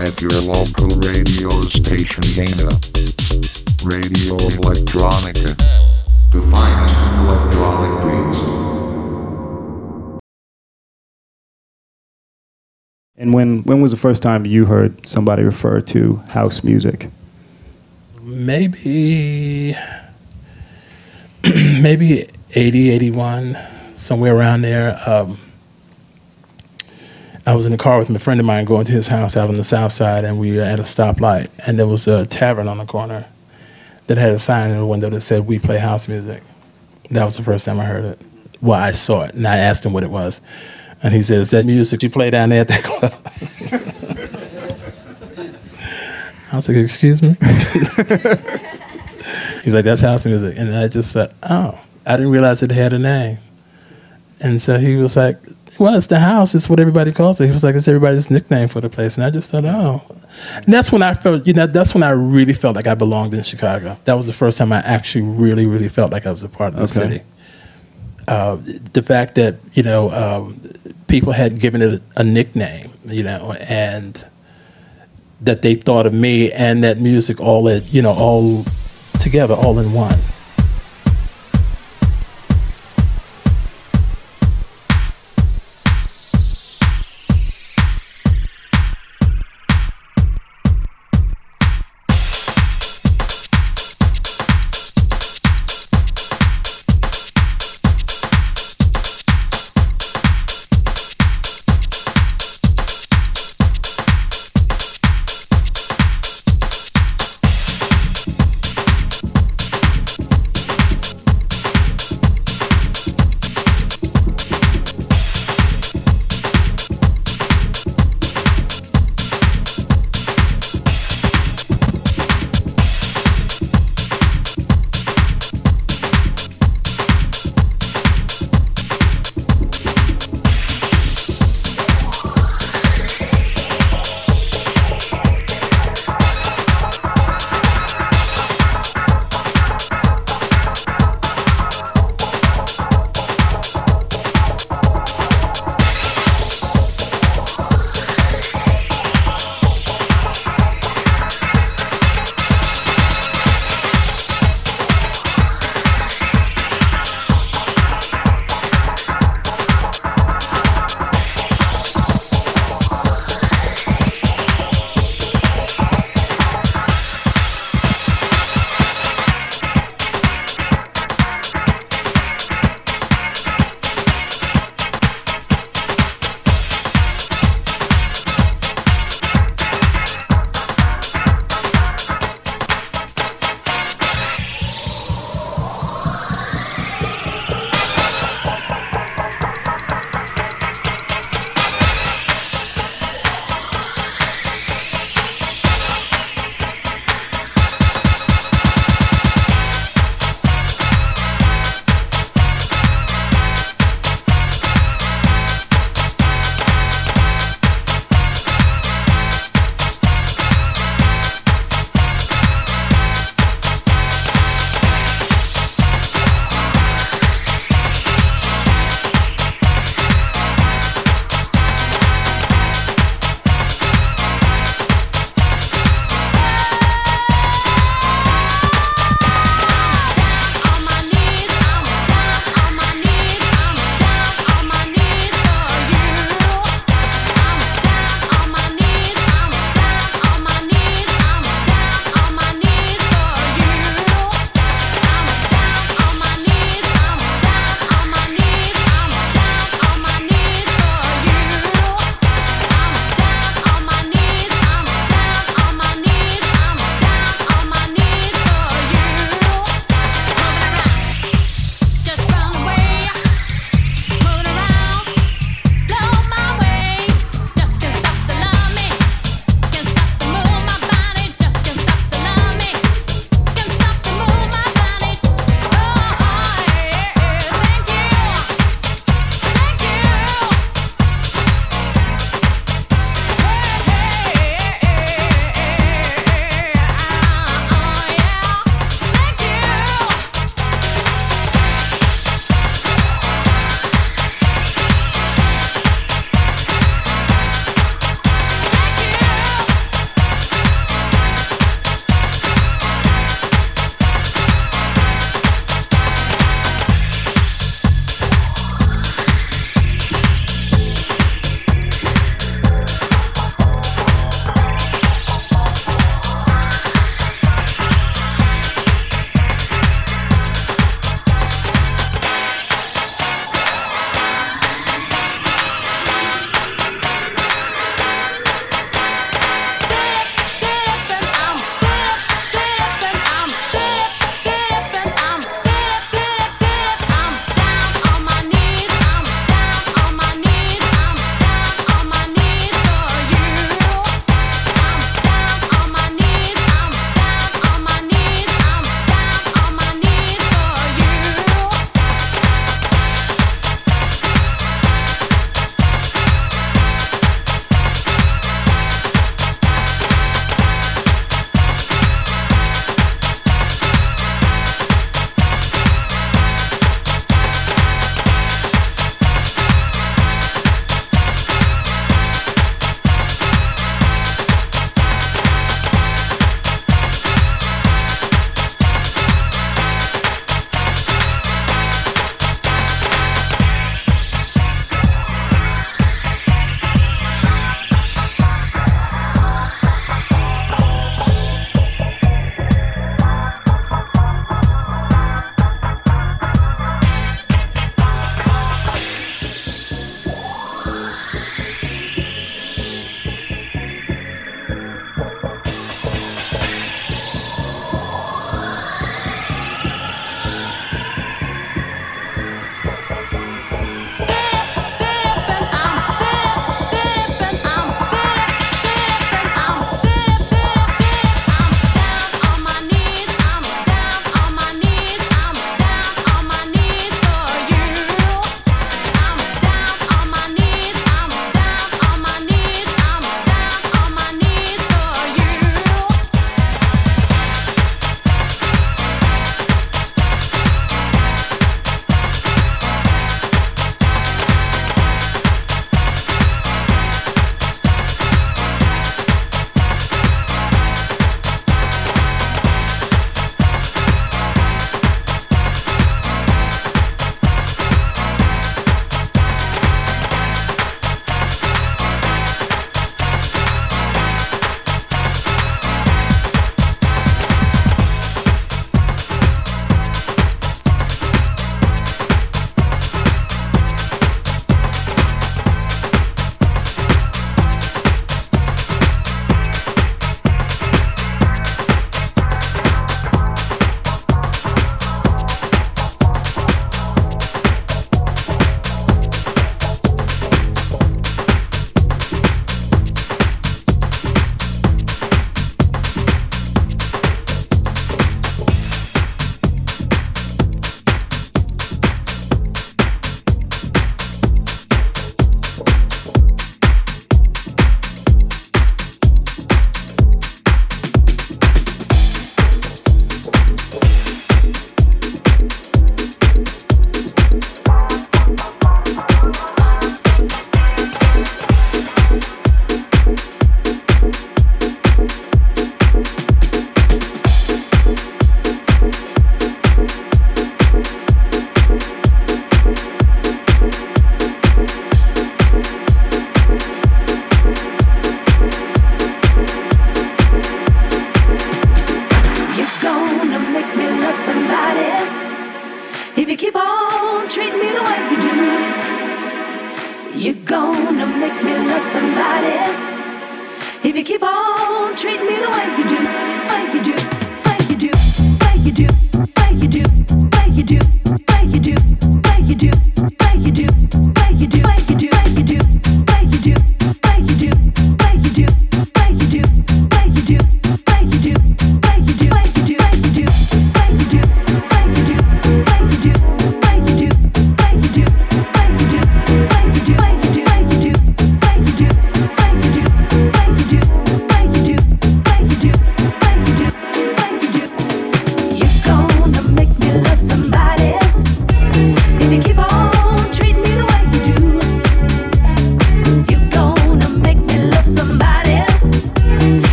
At your local radio station Dana. Radio Electronica. The finest electronic beats. And when when was the first time you heard somebody refer to house music? maybe maybe 80 81 somewhere around there um, i was in the car with my friend of mine going to his house out on the south side and we were at a stoplight and there was a tavern on the corner that had a sign in the window that said we play house music that was the first time i heard it well i saw it and i asked him what it was and he said is that music you play down there at that club I was like, excuse me? He's like, that's house music. And I just said, oh, I didn't realize it had a name. And so he was like, well, it's the house. It's what everybody calls it. He was like, it's everybody's nickname for the place. And I just thought, oh. And that's when I felt, you know, that's when I really felt like I belonged in Chicago. That was the first time I actually really, really felt like I was a part of the Okay. city. Uh, the fact that, you know, um, people had given it a nickname, you know, and that they thought of me and that music all at you know all together all in one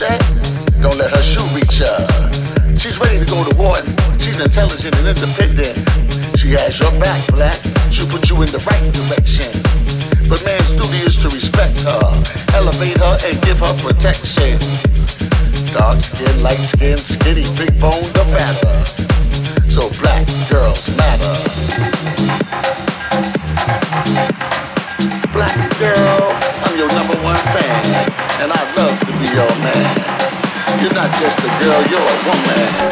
don't let her shoe reach her. She's ready to go to war. She's intelligent and independent. She has your back, black. She'll put you in the right direction. But man's duty is to respect her, elevate her, and give her protection. Dark skin, light skin, skinny, big bone, the fatter. you're a woman.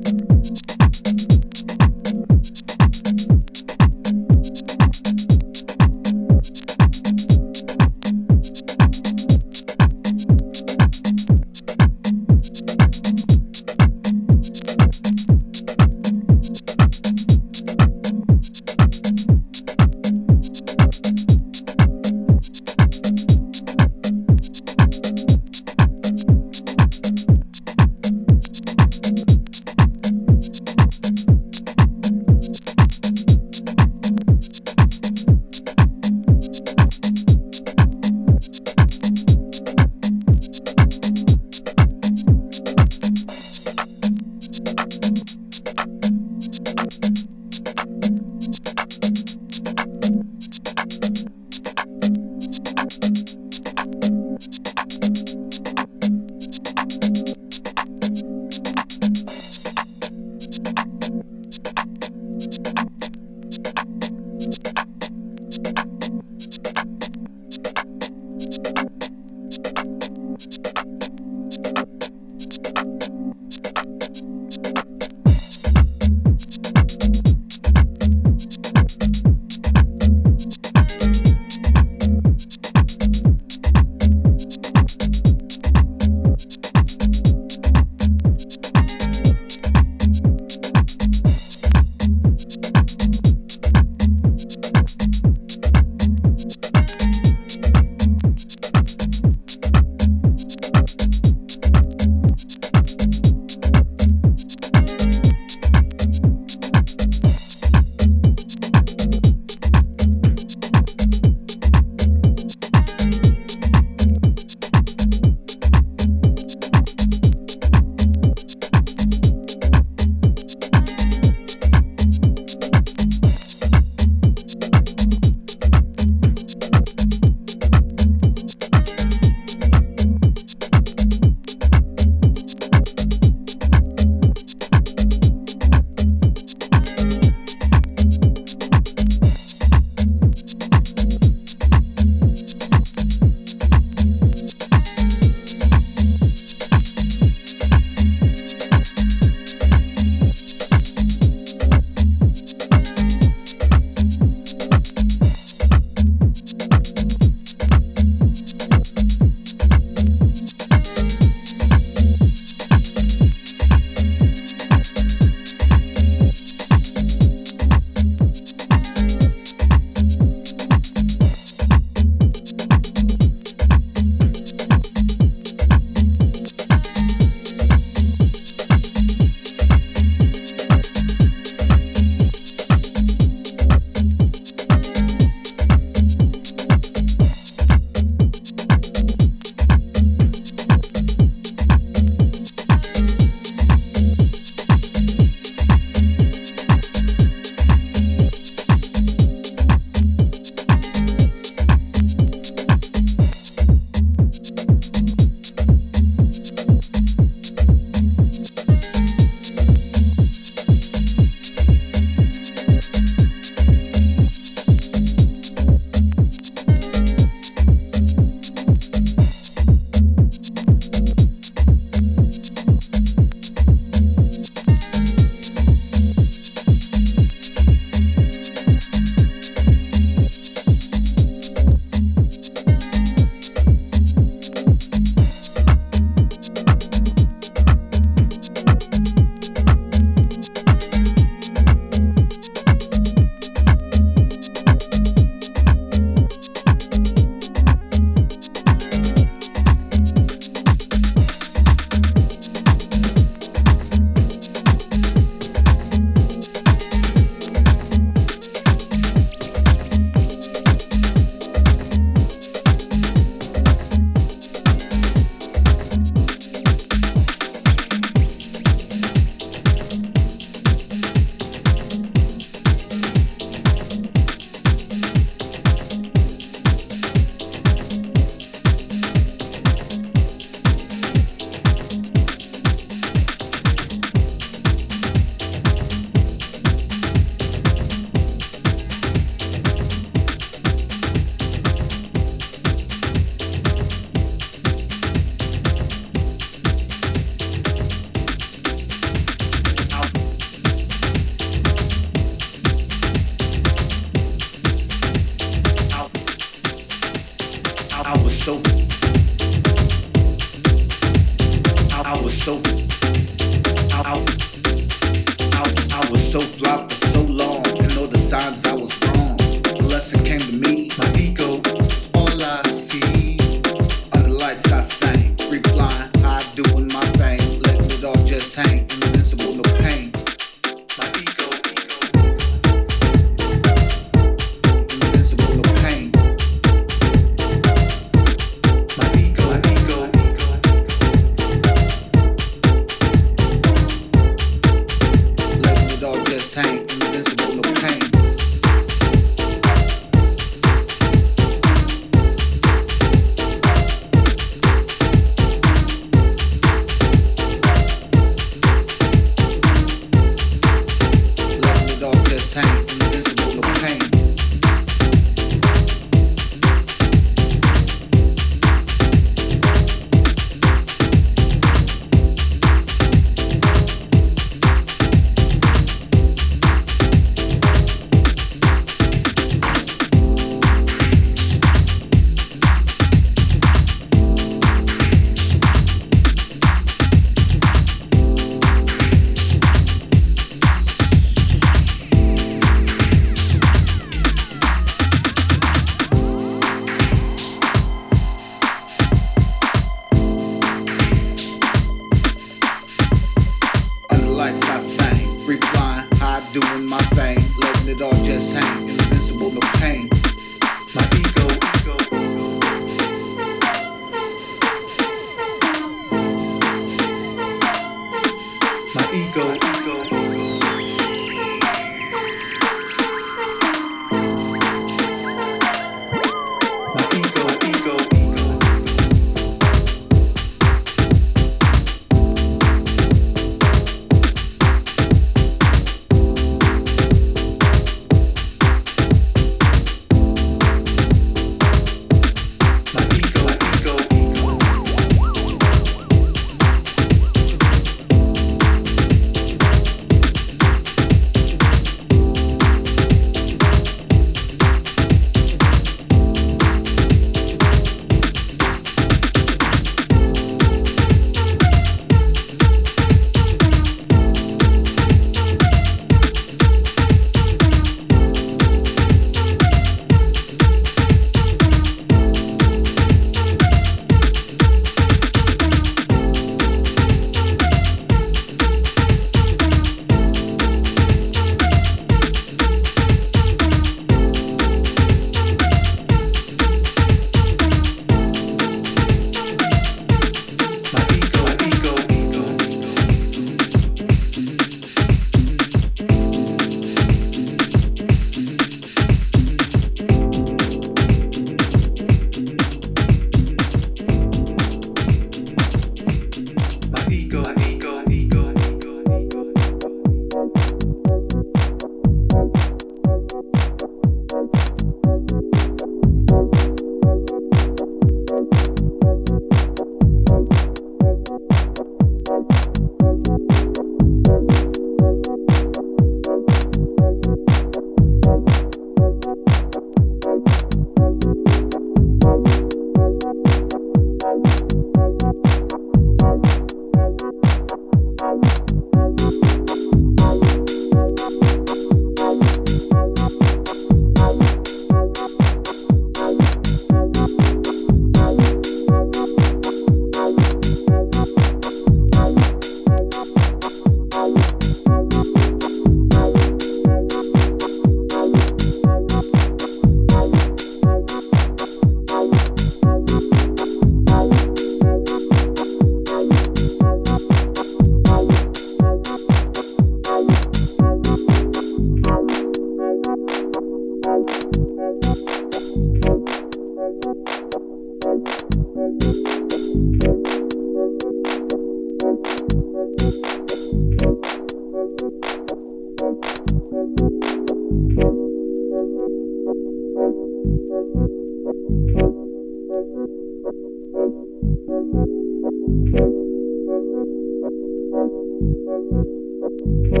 Thank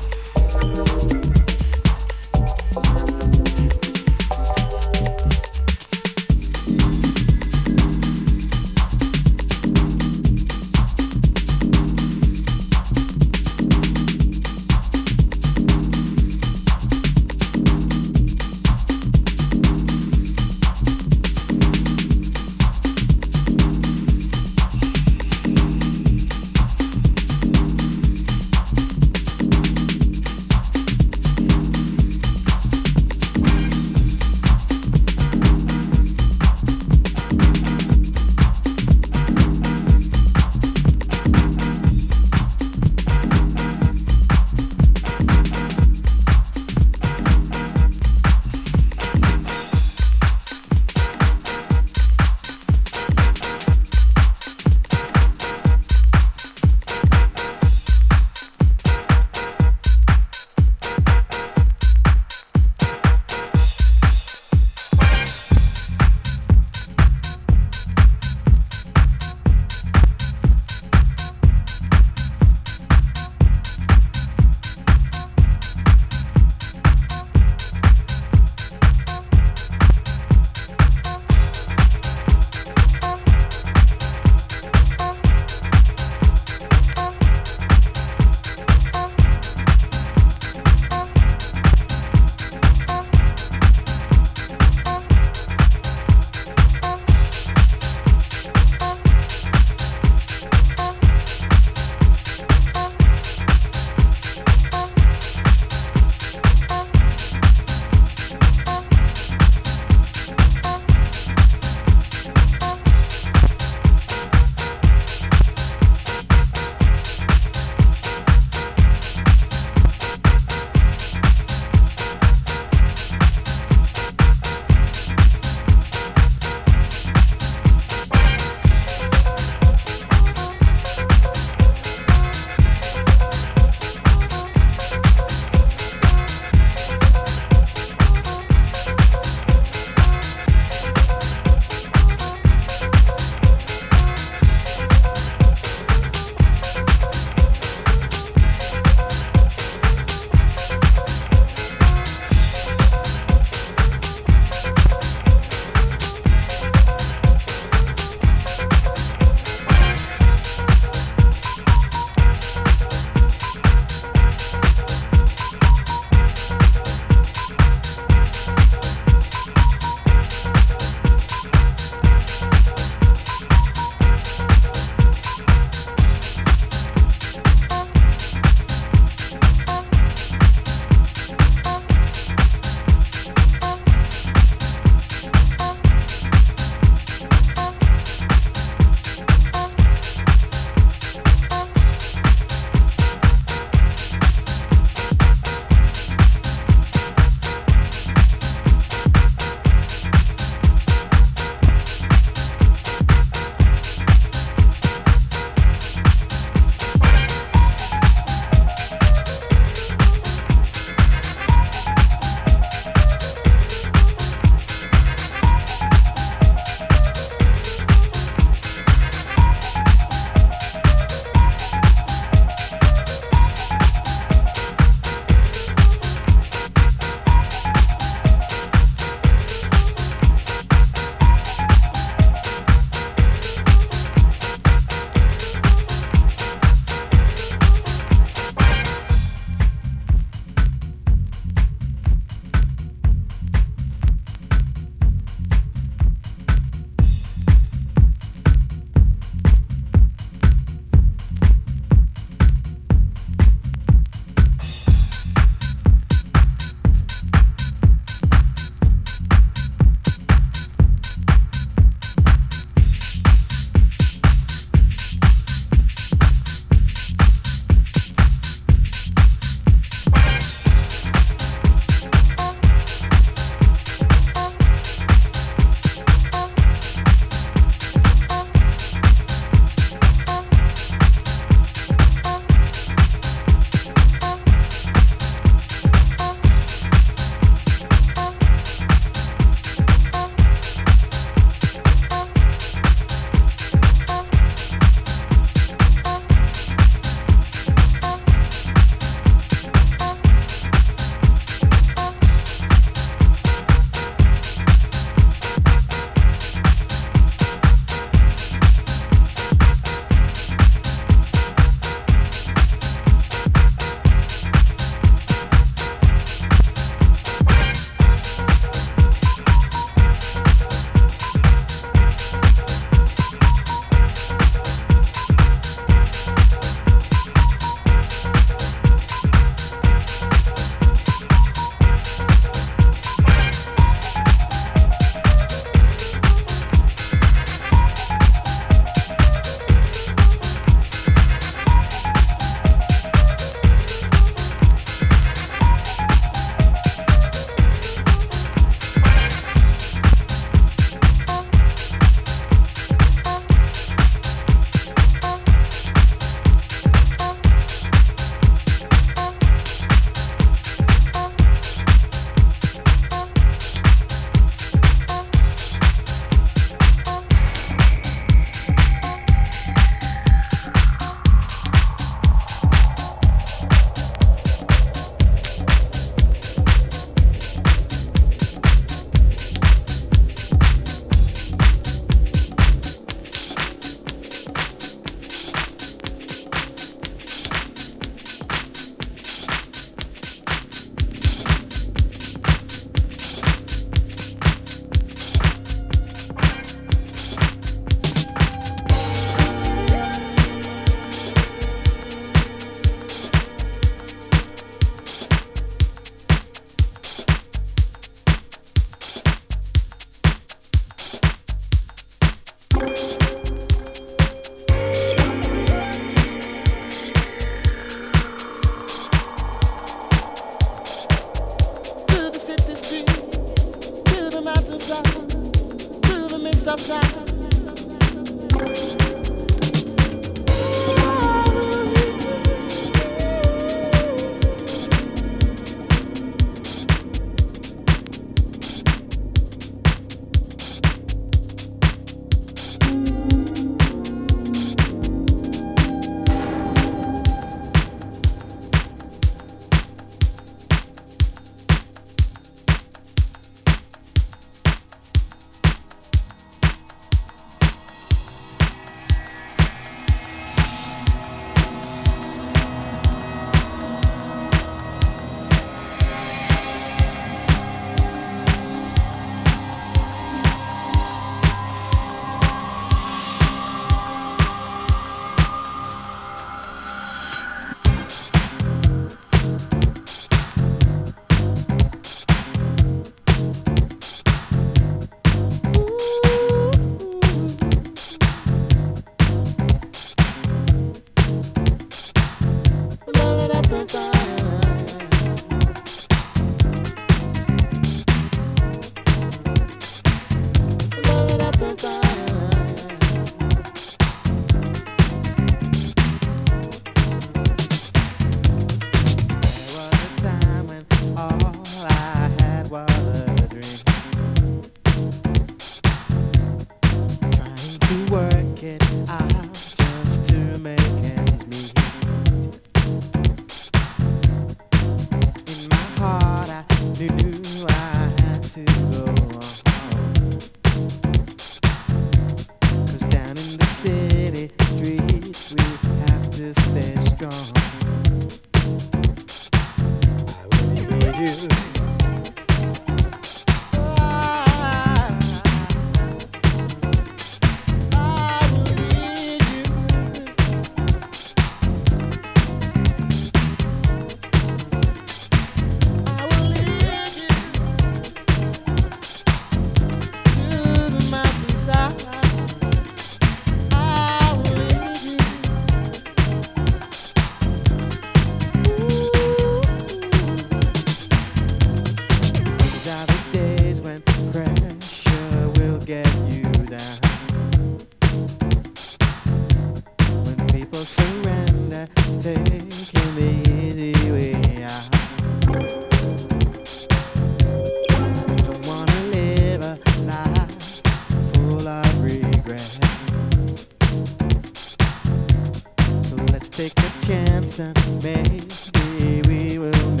take a chance and maybe we will